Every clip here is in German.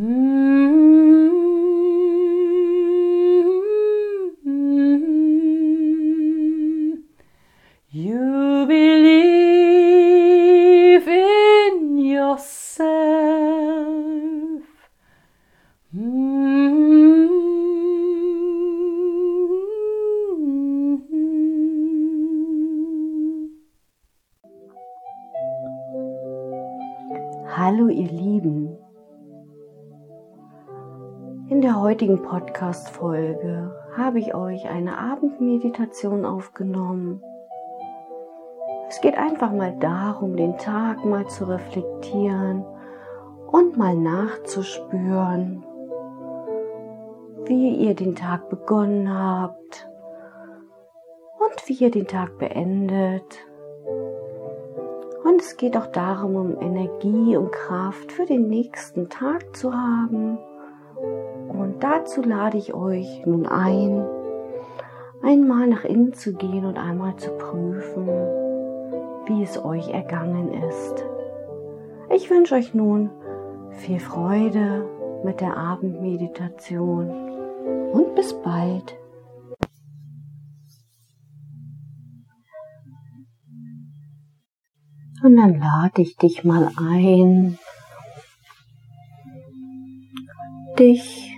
Mm-hmm. You believe in yourself. Mm-hmm. Hallo ihr Lieben. In der heutigen Podcast-Folge habe ich euch eine Abendmeditation aufgenommen. Es geht einfach mal darum, den Tag mal zu reflektieren und mal nachzuspüren, wie ihr den Tag begonnen habt und wie ihr den Tag beendet. Und es geht auch darum, um Energie und Kraft für den nächsten Tag zu haben und dazu lade ich euch nun ein, einmal nach innen zu gehen und einmal zu prüfen, wie es euch ergangen ist. Ich wünsche euch nun viel Freude mit der Abendmeditation und bis bald. Und dann lade ich dich mal ein, dich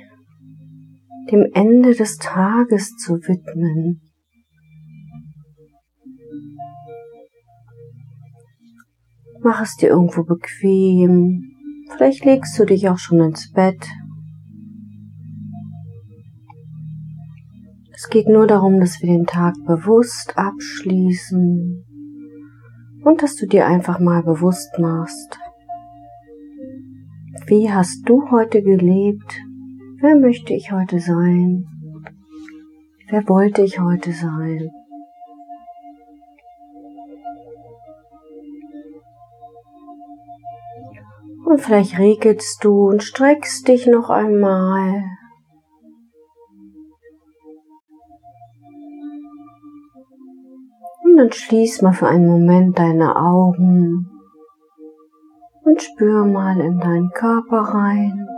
dem Ende des Tages zu widmen. Mach es dir irgendwo bequem. Vielleicht legst du dich auch schon ins Bett. Es geht nur darum, dass wir den Tag bewusst abschließen und dass du dir einfach mal bewusst machst, wie hast du heute gelebt? Wer möchte ich heute sein? Wer wollte ich heute sein? Und vielleicht regelst du und streckst dich noch einmal. Und dann schließ mal für einen Moment deine Augen und spür mal in deinen Körper rein.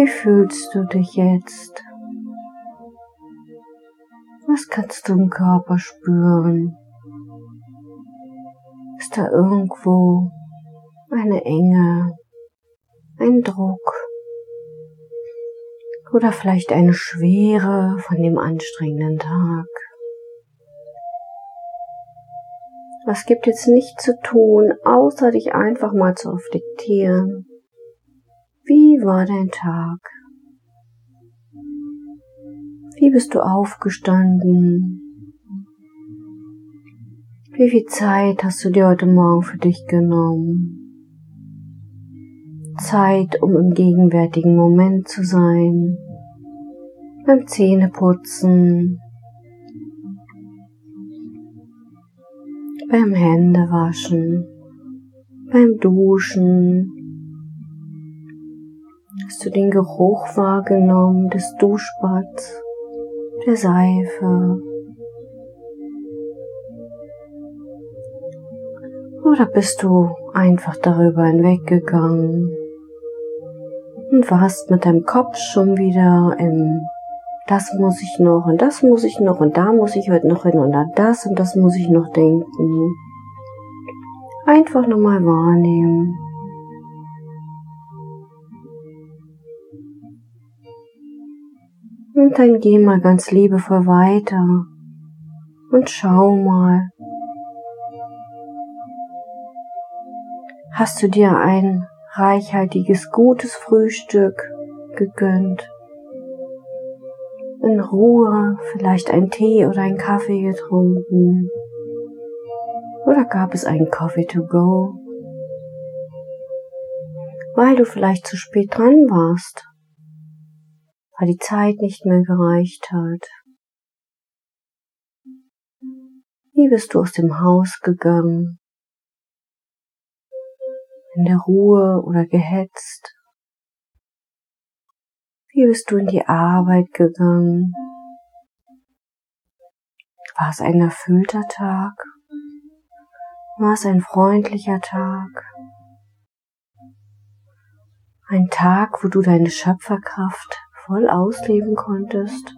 Wie fühlst du dich jetzt? Was kannst du im Körper spüren? Ist da irgendwo eine Enge, ein Druck oder vielleicht eine Schwere von dem anstrengenden Tag? Was gibt jetzt nicht zu tun, außer dich einfach mal zu reflektieren. Wie war dein Tag? Wie bist du aufgestanden? Wie viel Zeit hast du dir heute Morgen für dich genommen? Zeit, um im gegenwärtigen Moment zu sein, beim Zähneputzen, beim Händewaschen, beim Duschen. Hast du den Geruch wahrgenommen des Duschbads, der Seife? Oder bist du einfach darüber hinweggegangen und warst mit deinem Kopf schon wieder im das muss ich noch und das muss ich noch und da muss ich heute noch hin und an das und das muss ich noch denken. Einfach nochmal wahrnehmen. Und dann geh mal ganz liebevoll weiter und schau mal. Hast du dir ein reichhaltiges, gutes Frühstück gegönnt? in Ruhe vielleicht einen Tee oder einen Kaffee getrunken? Oder gab es einen Coffee to go? Weil du vielleicht zu spät dran warst, weil die Zeit nicht mehr gereicht hat. Wie bist du aus dem Haus gegangen? In der Ruhe oder gehetzt? Wie bist du in die Arbeit gegangen? War es ein erfüllter Tag? War es ein freundlicher Tag? Ein Tag, wo du deine Schöpferkraft voll ausleben konntest?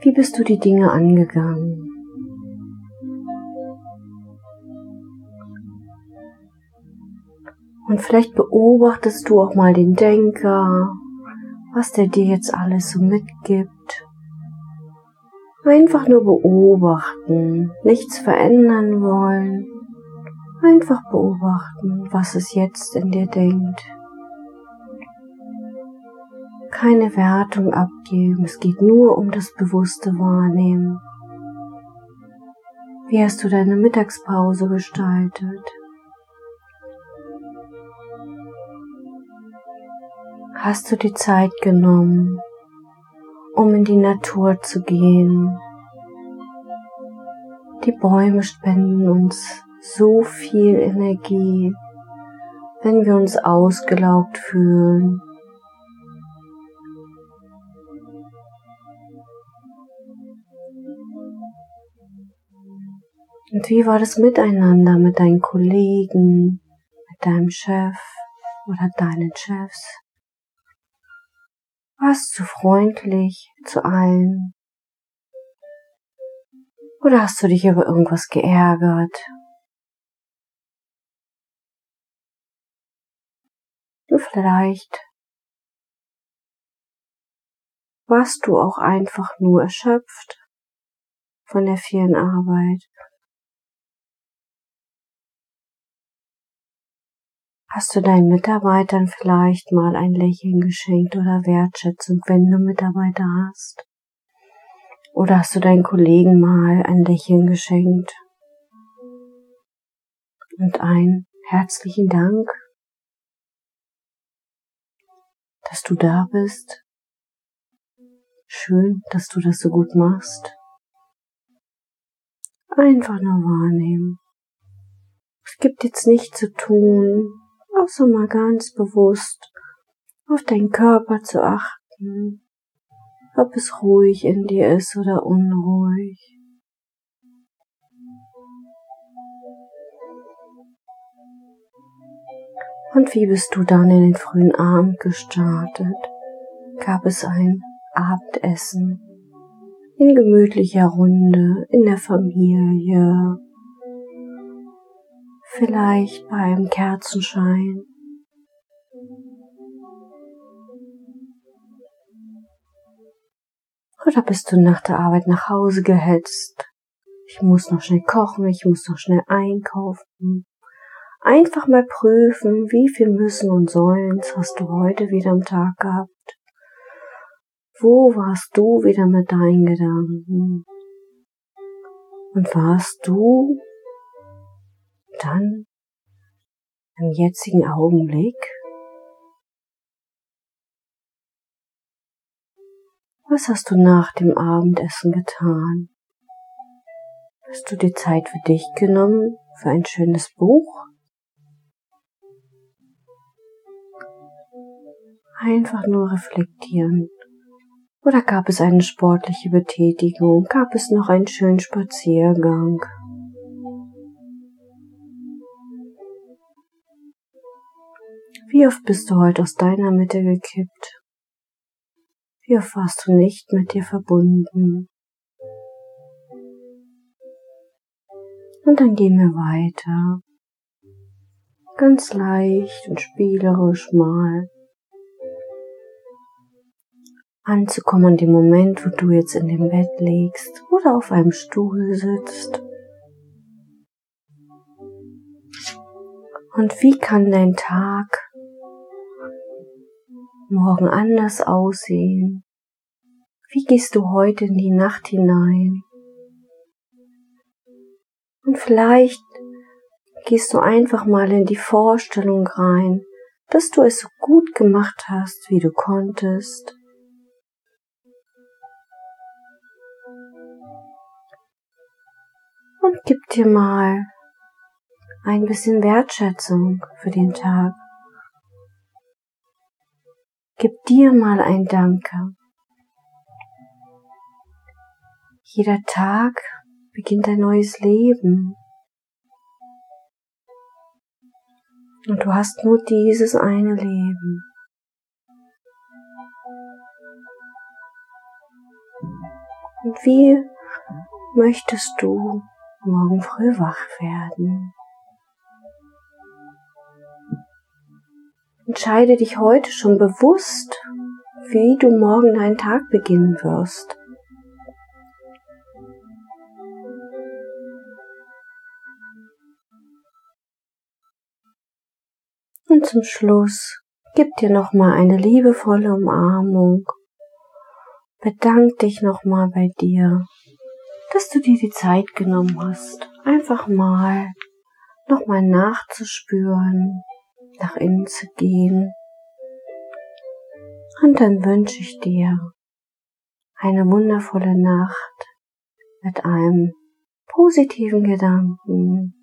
Wie bist du die Dinge angegangen? Und vielleicht beobachtest du auch mal den Denker, was der dir jetzt alles so mitgibt. Einfach nur beobachten, nichts verändern wollen. Einfach beobachten, was es jetzt in dir denkt. Keine Wertung abgeben, es geht nur um das bewusste Wahrnehmen. Wie hast du deine Mittagspause gestaltet? hast du die Zeit genommen, um in die Natur zu gehen. Die Bäume spenden uns so viel Energie, wenn wir uns ausgelaugt fühlen. Und wie war das Miteinander mit deinen Kollegen, mit deinem Chef oder deinen Chefs? Warst du freundlich zu allen? Oder hast du dich über irgendwas geärgert? Und vielleicht warst du auch einfach nur erschöpft von der vielen Arbeit Hast du deinen Mitarbeitern vielleicht mal ein Lächeln geschenkt oder Wertschätzung, wenn du Mitarbeiter hast? Oder hast du deinen Kollegen mal ein Lächeln geschenkt? Und einen herzlichen Dank, dass du da bist. Schön, dass du das so gut machst. Einfach nur wahrnehmen. Es gibt jetzt nichts zu tun, auch so mal ganz bewusst auf deinen Körper zu achten, ob es ruhig in dir ist oder unruhig. Und wie bist du dann in den frühen Abend gestartet? Gab es ein Abendessen in gemütlicher Runde, in der Familie, vielleicht beim Kerzenschein. Oder bist du nach der Arbeit nach Hause gehetzt? Ich muss noch schnell kochen, ich muss noch schnell einkaufen. Einfach mal prüfen, wie viel müssen und sollen hast du heute wieder am Tag gehabt. Wo warst du wieder mit deinen Gedanken? Und warst du dann im jetzigen Augenblick Was hast du nach dem Abendessen getan? Hast du dir Zeit für dich genommen, für ein schönes Buch? Einfach nur reflektieren. Oder gab es eine sportliche Betätigung? Gab es noch einen schönen Spaziergang? Wie oft bist du heute aus deiner Mitte gekippt? Wie oft warst du nicht mit dir verbunden? Und dann gehen wir weiter. Ganz leicht und spielerisch mal. Anzukommen an dem Moment, wo du jetzt in dem Bett liegst oder auf einem Stuhl sitzt. Und wie kann dein Tag morgen anders aussehen? Wie gehst du heute in die Nacht hinein? Und vielleicht gehst du einfach mal in die Vorstellung rein, dass du es so gut gemacht hast, wie du konntest. Und gib dir mal ein bisschen Wertschätzung für den Tag. Gib dir mal ein Danke. Jeder Tag beginnt ein neues Leben. Und du hast nur dieses eine Leben. Und wie möchtest du morgen früh wach werden? Entscheide dich heute schon bewusst, wie du morgen deinen Tag beginnen wirst. Und zum Schluss gib dir nochmal eine liebevolle Umarmung. Bedank dich nochmal bei dir, dass du dir die Zeit genommen hast, einfach mal nochmal nachzuspüren, nach innen zu gehen. Und dann wünsche ich dir eine wundervolle Nacht mit einem positiven Gedanken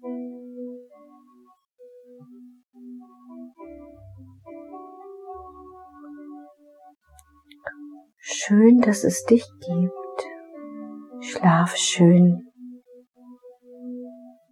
Schön, dass es dich gibt. Schlaf schön.